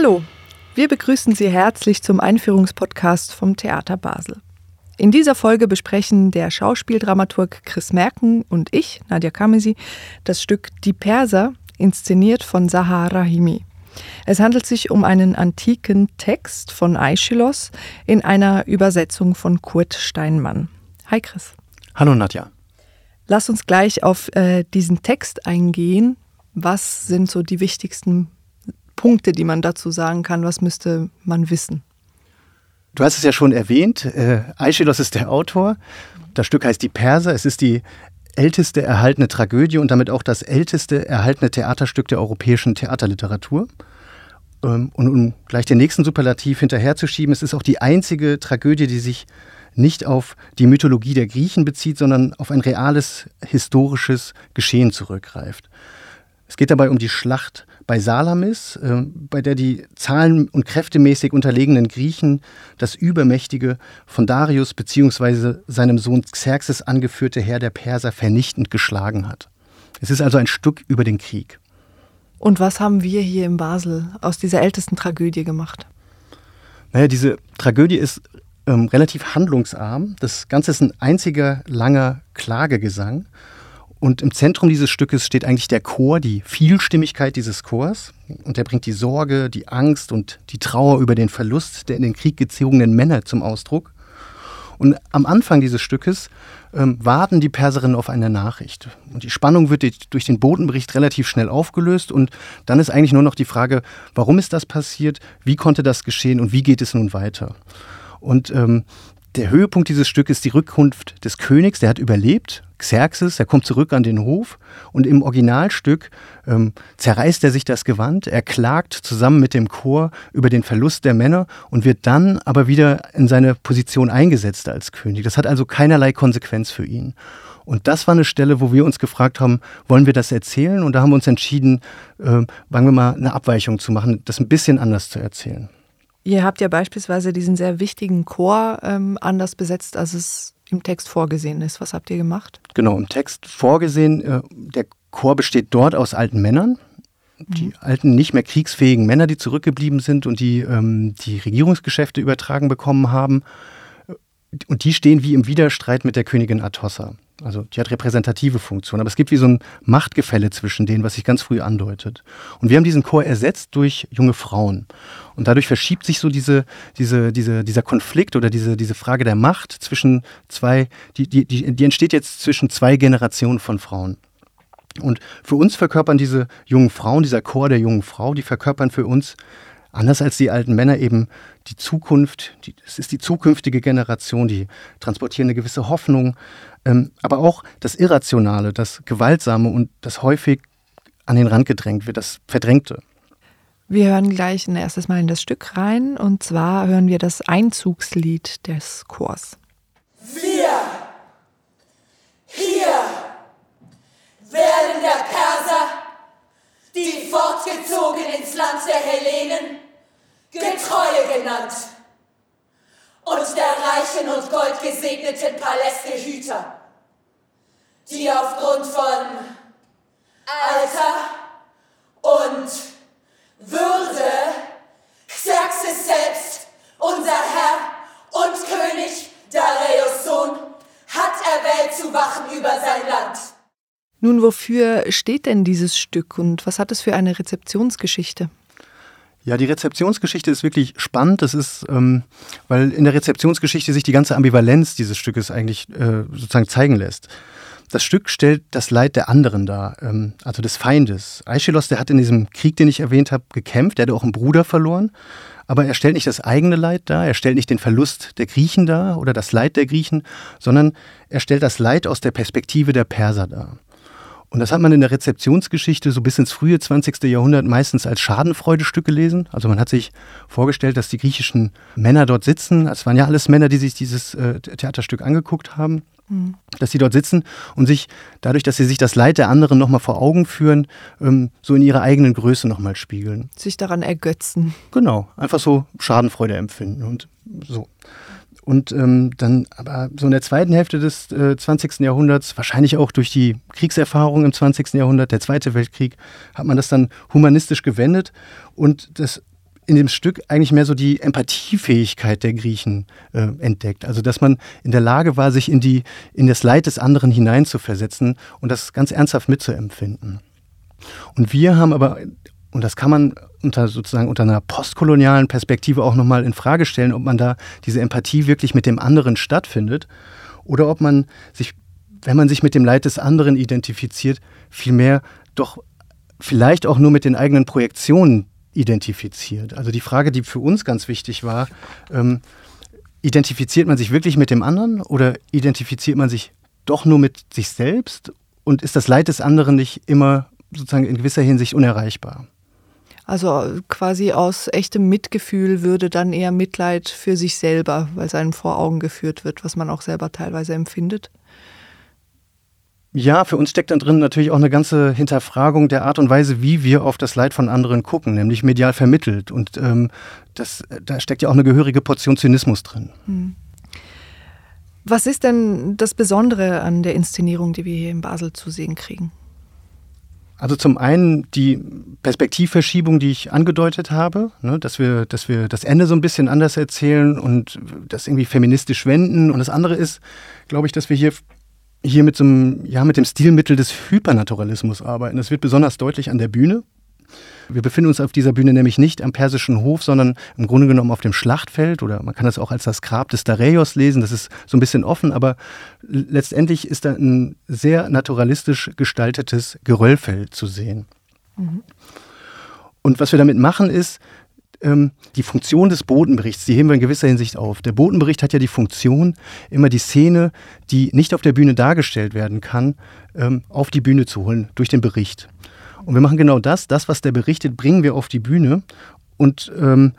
Hallo, wir begrüßen Sie herzlich zum Einführungspodcast vom Theater Basel. In dieser Folge besprechen der Schauspieldramaturg Chris Merken und ich, Nadja Kamesi, das Stück Die Perser, inszeniert von Sahar Rahimi. Es handelt sich um einen antiken Text von Aeschylus in einer Übersetzung von Kurt Steinmann. Hi Chris. Hallo Nadja. Lass uns gleich auf äh, diesen Text eingehen. Was sind so die wichtigsten Punkte, die man dazu sagen kann? Was müsste man wissen? Du hast es ja schon erwähnt, äh, Aeschylus ist der Autor. Das Stück heißt Die Perser. Es ist die älteste erhaltene Tragödie und damit auch das älteste erhaltene Theaterstück der europäischen Theaterliteratur. Ähm, und um gleich den nächsten Superlativ hinterherzuschieben, es ist auch die einzige Tragödie, die sich nicht auf die Mythologie der Griechen bezieht, sondern auf ein reales historisches Geschehen zurückgreift. Es geht dabei um die Schlacht bei Salamis, äh, bei der die zahlen- und kräftemäßig unterlegenen Griechen das übermächtige von Darius bzw. seinem Sohn Xerxes angeführte Heer der Perser vernichtend geschlagen hat. Es ist also ein Stück über den Krieg. Und was haben wir hier in Basel aus dieser ältesten Tragödie gemacht? Naja, diese Tragödie ist ähm, relativ handlungsarm. Das Ganze ist ein einziger langer Klagegesang. Und im Zentrum dieses Stückes steht eigentlich der Chor, die Vielstimmigkeit dieses Chors. Und der bringt die Sorge, die Angst und die Trauer über den Verlust der in den Krieg gezogenen Männer zum Ausdruck. Und am Anfang dieses Stückes ähm, warten die Perserinnen auf eine Nachricht. Und die Spannung wird durch den Botenbericht relativ schnell aufgelöst. Und dann ist eigentlich nur noch die Frage, warum ist das passiert, wie konnte das geschehen und wie geht es nun weiter? Und ähm, der Höhepunkt dieses Stückes ist die Rückkunft des Königs, der hat überlebt, Xerxes, er kommt zurück an den Hof und im Originalstück ähm, zerreißt er sich das Gewand, er klagt zusammen mit dem Chor über den Verlust der Männer und wird dann aber wieder in seine Position eingesetzt als König. Das hat also keinerlei Konsequenz für ihn. Und das war eine Stelle, wo wir uns gefragt haben, wollen wir das erzählen? Und da haben wir uns entschieden, äh, sagen wir mal, eine Abweichung zu machen, das ein bisschen anders zu erzählen. Ihr habt ja beispielsweise diesen sehr wichtigen Chor ähm, anders besetzt, als es im Text vorgesehen ist. Was habt ihr gemacht? Genau, im Text vorgesehen, äh, der Chor besteht dort aus alten Männern, die mhm. alten, nicht mehr kriegsfähigen Männer, die zurückgeblieben sind und die ähm, die Regierungsgeschäfte übertragen bekommen haben. Und die stehen wie im Widerstreit mit der Königin Atossa. Also die hat repräsentative Funktion, aber es gibt wie so ein Machtgefälle zwischen denen, was sich ganz früh andeutet. Und wir haben diesen Chor ersetzt durch junge Frauen. Und dadurch verschiebt sich so diese, diese, diese, dieser Konflikt oder diese, diese Frage der Macht zwischen zwei, die, die, die, die entsteht jetzt zwischen zwei Generationen von Frauen. Und für uns verkörpern diese jungen Frauen, dieser Chor der jungen Frau, die verkörpern für uns anders als die alten Männer eben die Zukunft, die, es ist die zukünftige Generation, die transportieren eine gewisse Hoffnung, ähm, aber auch das Irrationale, das Gewaltsame und das häufig an den Rand gedrängt wird, das Verdrängte. Wir hören gleich ein erstes Mal in das Stück rein und zwar hören wir das Einzugslied des Chors. Wir hier werden der Perser, die fortgezogen ins Land der Hellenen, Getreue genannt und der reichen und goldgesegneten Paläste Hüter die aufgrund von Alter und Würde Xerxes selbst, unser Herr und König Dareios Sohn, hat erwählt zu wachen über sein Land. Nun, wofür steht denn dieses Stück und was hat es für eine Rezeptionsgeschichte? Ja, die Rezeptionsgeschichte ist wirklich spannend. Das ist, ähm, weil in der Rezeptionsgeschichte sich die ganze Ambivalenz dieses Stückes eigentlich äh, sozusagen zeigen lässt. Das Stück stellt das Leid der anderen dar, ähm, also des Feindes. Aeschylus, der hat in diesem Krieg, den ich erwähnt habe, gekämpft. Er hatte auch einen Bruder verloren. Aber er stellt nicht das eigene Leid dar, er stellt nicht den Verlust der Griechen dar oder das Leid der Griechen, sondern er stellt das Leid aus der Perspektive der Perser dar. Und das hat man in der Rezeptionsgeschichte so bis ins frühe 20. Jahrhundert meistens als Schadenfreudestück gelesen. Also man hat sich vorgestellt, dass die griechischen Männer dort sitzen. Es waren ja alles Männer, die sich dieses äh, Theaterstück angeguckt haben. Mhm. Dass sie dort sitzen und sich dadurch, dass sie sich das Leid der anderen nochmal vor Augen führen, ähm, so in ihrer eigenen Größe nochmal spiegeln. Sich daran ergötzen. Genau, einfach so Schadenfreude empfinden und so. Und ähm, dann aber so in der zweiten Hälfte des äh, 20. Jahrhunderts, wahrscheinlich auch durch die Kriegserfahrung im 20. Jahrhundert, der Zweite Weltkrieg, hat man das dann humanistisch gewendet und das in dem Stück eigentlich mehr so die Empathiefähigkeit der Griechen äh, entdeckt. Also dass man in der Lage war, sich in, die, in das Leid des anderen hineinzuversetzen und das ganz ernsthaft mitzuempfinden. Und wir haben aber, und das kann man unter sozusagen unter einer postkolonialen Perspektive auch nochmal in Frage stellen, ob man da diese Empathie wirklich mit dem anderen stattfindet oder ob man sich, wenn man sich mit dem Leid des anderen identifiziert, vielmehr doch vielleicht auch nur mit den eigenen Projektionen identifiziert. Also die Frage, die für uns ganz wichtig war, ähm, identifiziert man sich wirklich mit dem anderen oder identifiziert man sich doch nur mit sich selbst? Und ist das Leid des anderen nicht immer sozusagen in gewisser Hinsicht unerreichbar? Also quasi aus echtem Mitgefühl würde dann eher Mitleid für sich selber, weil es einem vor Augen geführt wird, was man auch selber teilweise empfindet. Ja, für uns steckt dann drin natürlich auch eine ganze Hinterfragung der Art und Weise, wie wir auf das Leid von anderen gucken, nämlich medial vermittelt. Und ähm, das, da steckt ja auch eine gehörige Portion Zynismus drin. Hm. Was ist denn das Besondere an der Inszenierung, die wir hier in Basel zu sehen kriegen? Also zum einen die Perspektivverschiebung, die ich angedeutet habe, ne, dass, wir, dass wir das Ende so ein bisschen anders erzählen und das irgendwie feministisch wenden. Und das andere ist, glaube ich, dass wir hier hier mit so einem, ja, mit dem Stilmittel des Hypernaturalismus arbeiten. Das wird besonders deutlich an der Bühne. Wir befinden uns auf dieser Bühne nämlich nicht am persischen Hof, sondern im Grunde genommen auf dem Schlachtfeld oder man kann das auch als das Grab des Dareios lesen. Das ist so ein bisschen offen, aber letztendlich ist da ein sehr naturalistisch gestaltetes Geröllfeld zu sehen. Mhm. Und was wir damit machen ist, ähm, die Funktion des Botenberichts, die heben wir in gewisser Hinsicht auf. Der Botenbericht hat ja die Funktion, immer die Szene, die nicht auf der Bühne dargestellt werden kann, ähm, auf die Bühne zu holen durch den Bericht. Und wir machen genau das, das, was der berichtet, bringen wir auf die Bühne und ähm,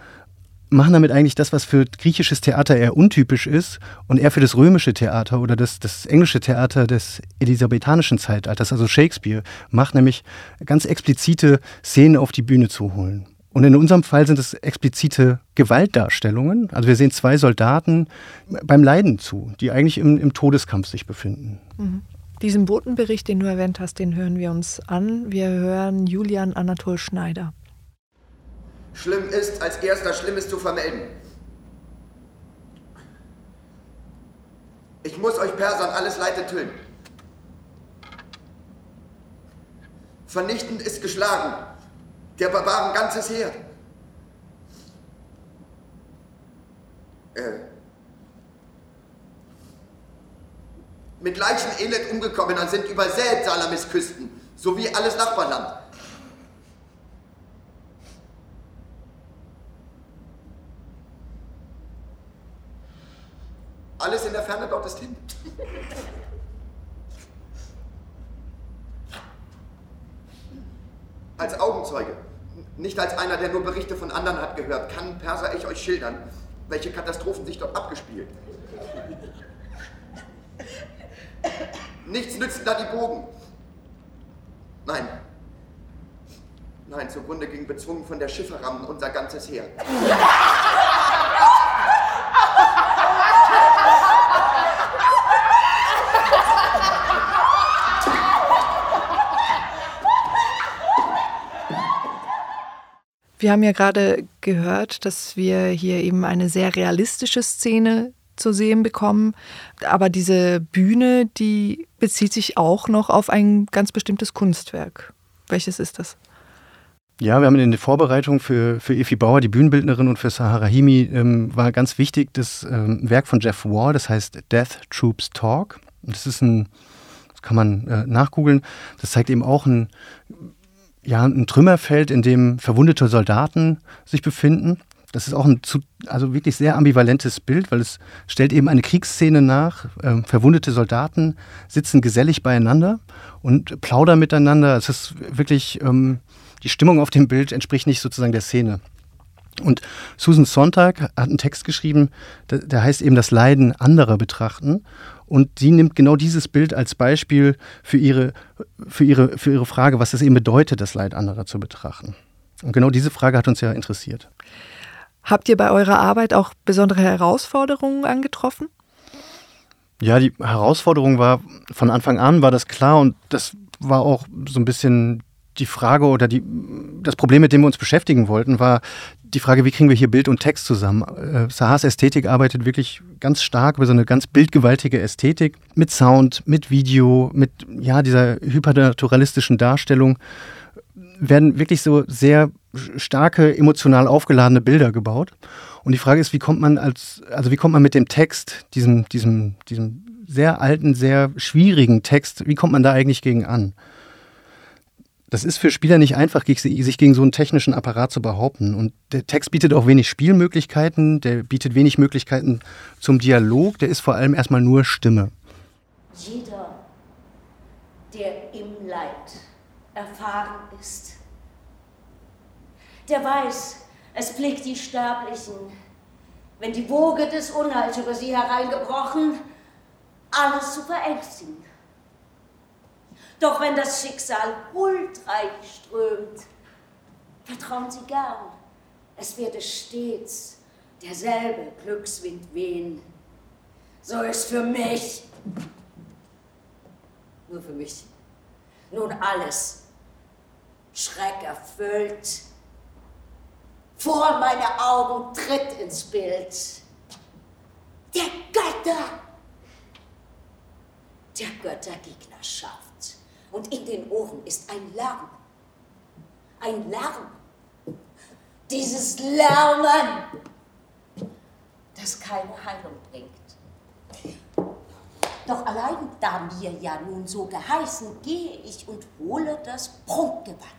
machen damit eigentlich das, was für griechisches Theater eher untypisch ist und eher für das römische Theater oder das, das englische Theater des elisabethanischen Zeitalters, also Shakespeare, macht nämlich ganz explizite Szenen auf die Bühne zu holen. Und in unserem Fall sind es explizite Gewaltdarstellungen. Also wir sehen zwei Soldaten beim Leiden zu, die eigentlich im, im Todeskampf sich befinden. Mhm. Diesen Botenbericht, den du erwähnt hast, den hören wir uns an. Wir hören Julian Anatol Schneider. Schlimm ist, als erster Schlimmes zu vermelden. Ich muss euch Persern alles Leid enthüllen. Vernichtend ist geschlagen, der Barbaren ganzes Heer. Äh, mit Leichen elend umgekommener sind übersät Salamis Küsten, sowie alles Nachbarland. Alles in der Ferne dort ist hin. Als Augenzeuge nicht als einer, der nur Berichte von anderen hat gehört, kann Perser ich euch schildern, welche Katastrophen sich dort abgespielt. Nichts nützen da die Bogen. Nein. Nein, zugrunde ging bezwungen von der Schifferrammen unser ganzes Heer. Wir haben ja gerade gehört, dass wir hier eben eine sehr realistische Szene zu sehen bekommen. Aber diese Bühne, die bezieht sich auch noch auf ein ganz bestimmtes Kunstwerk. Welches ist das? Ja, wir haben in der Vorbereitung für, für Efi Bauer, die Bühnenbildnerin, und für Sahara Himi ähm, war ganz wichtig das ähm, Werk von Jeff Wall, das heißt Death Troops Talk. das ist ein, das kann man äh, nachgoogeln, das zeigt eben auch ein ja, ein Trümmerfeld, in dem verwundete Soldaten sich befinden. Das ist auch ein zu, also wirklich sehr ambivalentes Bild, weil es stellt eben eine Kriegsszene nach. Ähm, verwundete Soldaten sitzen gesellig beieinander und plaudern miteinander. Es ist wirklich, ähm, die Stimmung auf dem Bild entspricht nicht sozusagen der Szene. Und Susan Sontag hat einen Text geschrieben, der, der heißt eben das Leiden anderer betrachten. Und sie nimmt genau dieses Bild als Beispiel für ihre, für ihre, für ihre Frage, was es eben bedeutet, das Leid anderer zu betrachten. Und genau diese Frage hat uns ja interessiert. Habt ihr bei eurer Arbeit auch besondere Herausforderungen angetroffen? Ja, die Herausforderung war von Anfang an, war das klar und das war auch so ein bisschen die Frage oder die, das Problem, mit dem wir uns beschäftigen wollten, war die Frage, wie kriegen wir hier Bild und Text zusammen? Äh, Sahas Ästhetik arbeitet wirklich ganz stark über so eine ganz bildgewaltige Ästhetik mit Sound, mit Video, mit ja, dieser hypernaturalistischen Darstellung werden wirklich so sehr starke emotional aufgeladene Bilder gebaut. Und die Frage ist, wie kommt man als, also wie kommt man mit dem Text, diesem, diesem, diesem sehr alten, sehr schwierigen Text, wie kommt man da eigentlich gegen an? Das ist für Spieler nicht einfach, sich gegen so einen technischen Apparat zu behaupten. Und der Text bietet auch wenig Spielmöglichkeiten, der bietet wenig Möglichkeiten zum Dialog, der ist vor allem erstmal nur Stimme. Jeder, der im Leid erfahren ist, der weiß, es pflegt die Sterblichen, wenn die Woge des Unheils über sie hereingebrochen, alles zu verängstigen. Doch wenn das Schicksal huldreich strömt, vertrauen Sie gern, es werde stets derselbe Glückswind wehen. So ist für mich, nur für mich, nun alles schreckerfüllt vor meine Augen tritt ins Bild der Götter, der Göttergegnerschaft und in den Ohren ist ein Lärm. Ein Lärm. Dieses Lärmen, das keine Heilung bringt. Doch allein da mir ja nun so geheißen, gehe ich und hole das Prunkgewand.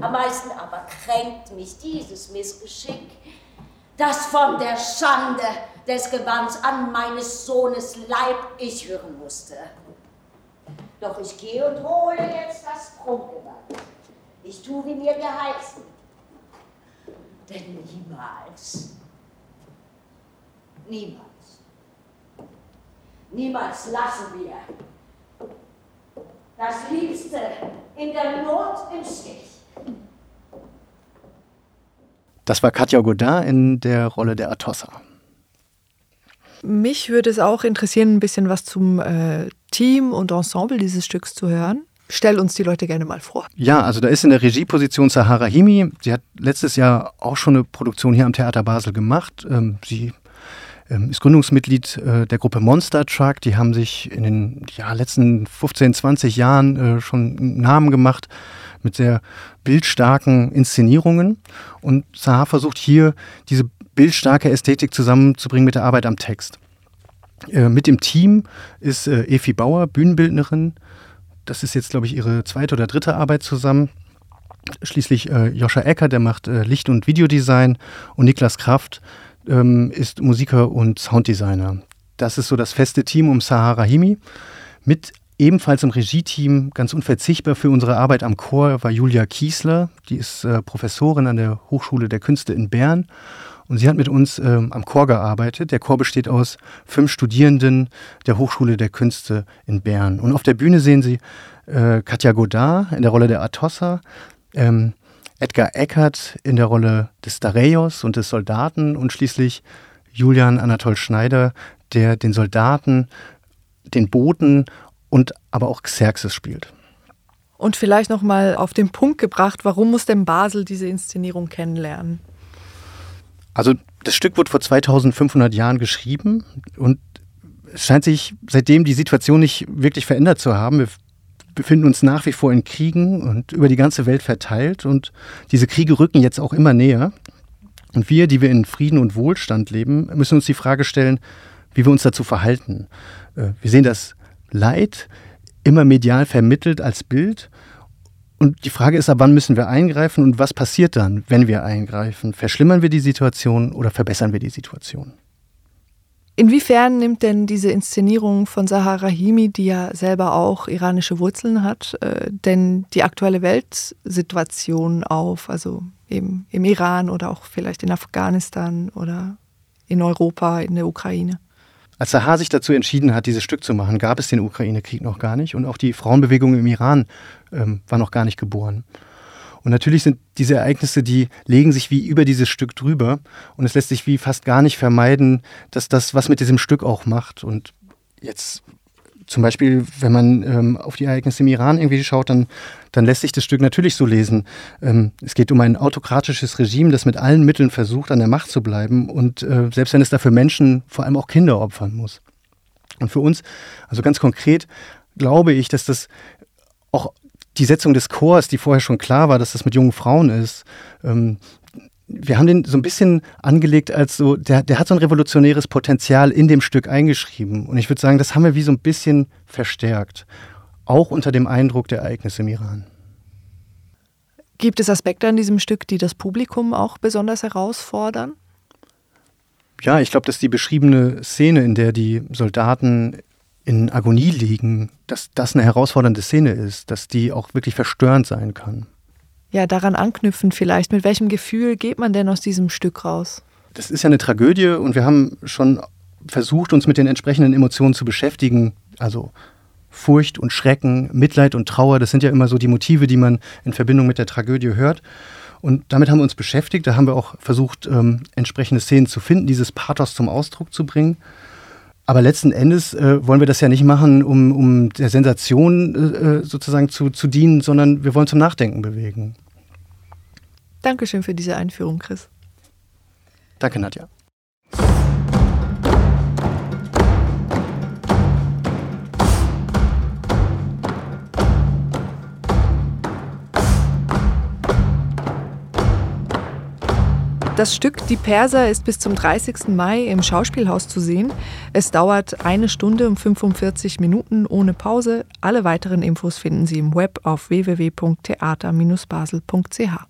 Am meisten aber kränkt mich dieses Missgeschick, das von der Schande des Gewands an meines Sohnes Leib ich hören musste. Doch ich gehe und hole jetzt das Prunkgewand. Ich tue, wie mir geheißen. Denn niemals, niemals, niemals lassen wir das Liebste in der Not im Stich. Das war Katja Godin in der Rolle der Atossa. Mich würde es auch interessieren, ein bisschen was zum äh, Team und Ensemble dieses Stücks zu hören. Stell uns die Leute gerne mal vor. Ja, also da ist in der Regieposition Sahara Himi. Sie hat letztes Jahr auch schon eine Produktion hier am Theater Basel gemacht. Ähm, sie ähm, ist Gründungsmitglied äh, der Gruppe Monster Truck. Die haben sich in den ja, letzten 15, 20 Jahren äh, schon einen Namen gemacht mit sehr bildstarken Inszenierungen. Und Sahar versucht hier diese bildstarke Ästhetik zusammenzubringen mit der Arbeit am Text. Äh, mit dem Team ist äh, Efi Bauer, Bühnenbildnerin. Das ist jetzt, glaube ich, ihre zweite oder dritte Arbeit zusammen. Schließlich äh, Joscha Ecker, der macht äh, Licht- und Videodesign. Und Niklas Kraft ähm, ist Musiker und Sounddesigner. Das ist so das feste Team um Sahara Himi. Mit ebenfalls im Regie-Team ganz unverzichtbar für unsere Arbeit am Chor war Julia Kiesler. Die ist äh, Professorin an der Hochschule der Künste in Bern und sie hat mit uns ähm, am Chor gearbeitet. Der Chor besteht aus fünf Studierenden der Hochschule der Künste in Bern. Und auf der Bühne sehen Sie äh, Katja Godard in der Rolle der Atossa, ähm, Edgar Eckert in der Rolle des Dareios und des Soldaten und schließlich Julian Anatol Schneider, der den Soldaten, den Boten und aber auch Xerxes spielt. Und vielleicht noch mal auf den Punkt gebracht, warum muss denn Basel diese Inszenierung kennenlernen? Also das Stück wurde vor 2500 Jahren geschrieben und es scheint sich seitdem die Situation nicht wirklich verändert zu haben. Wir befinden uns nach wie vor in Kriegen und über die ganze Welt verteilt und diese Kriege rücken jetzt auch immer näher. Und wir, die wir in Frieden und Wohlstand leben, müssen uns die Frage stellen, wie wir uns dazu verhalten. Äh, wir sehen das Leid immer medial vermittelt als Bild und die Frage ist, ab wann müssen wir eingreifen und was passiert dann, wenn wir eingreifen? Verschlimmern wir die Situation oder verbessern wir die Situation? Inwiefern nimmt denn diese Inszenierung von Sahara Himi, die ja selber auch iranische Wurzeln hat, äh, denn die aktuelle Weltsituation auf, also eben im Iran oder auch vielleicht in Afghanistan oder in Europa, in der Ukraine? Als Sahar sich dazu entschieden hat, dieses Stück zu machen, gab es den Ukraine-Krieg noch gar nicht und auch die Frauenbewegung im Iran ähm, war noch gar nicht geboren. Und natürlich sind diese Ereignisse, die legen sich wie über dieses Stück drüber und es lässt sich wie fast gar nicht vermeiden, dass das was mit diesem Stück auch macht. Und jetzt zum Beispiel, wenn man ähm, auf die Ereignisse im Iran irgendwie schaut, dann, dann lässt sich das Stück natürlich so lesen. Ähm, es geht um ein autokratisches Regime, das mit allen Mitteln versucht, an der Macht zu bleiben und äh, selbst wenn es dafür Menschen, vor allem auch Kinder opfern muss. Und für uns, also ganz konkret, glaube ich, dass das auch die Setzung des Chors, die vorher schon klar war, dass das mit jungen Frauen ist, ähm, wir haben den so ein bisschen angelegt als so, der, der hat so ein revolutionäres Potenzial in dem Stück eingeschrieben. Und ich würde sagen, das haben wir wie so ein bisschen verstärkt. Auch unter dem Eindruck der Ereignisse im Iran. Gibt es Aspekte an diesem Stück, die das Publikum auch besonders herausfordern? Ja, ich glaube, dass die beschriebene Szene, in der die Soldaten in Agonie liegen, dass das eine herausfordernde Szene ist, dass die auch wirklich verstörend sein kann ja, daran anknüpfen vielleicht. Mit welchem Gefühl geht man denn aus diesem Stück raus? Das ist ja eine Tragödie und wir haben schon versucht, uns mit den entsprechenden Emotionen zu beschäftigen. Also Furcht und Schrecken, Mitleid und Trauer, das sind ja immer so die Motive, die man in Verbindung mit der Tragödie hört. Und damit haben wir uns beschäftigt. Da haben wir auch versucht, ähm, entsprechende Szenen zu finden, dieses Pathos zum Ausdruck zu bringen. Aber letzten Endes äh, wollen wir das ja nicht machen, um, um der Sensation äh, sozusagen zu, zu dienen, sondern wir wollen zum Nachdenken bewegen. Dankeschön für diese Einführung, Chris. Danke, Nadja. Das Stück Die Perser ist bis zum 30. Mai im Schauspielhaus zu sehen. Es dauert eine Stunde und 45 Minuten ohne Pause. Alle weiteren Infos finden Sie im Web auf www.theater-basel.ch.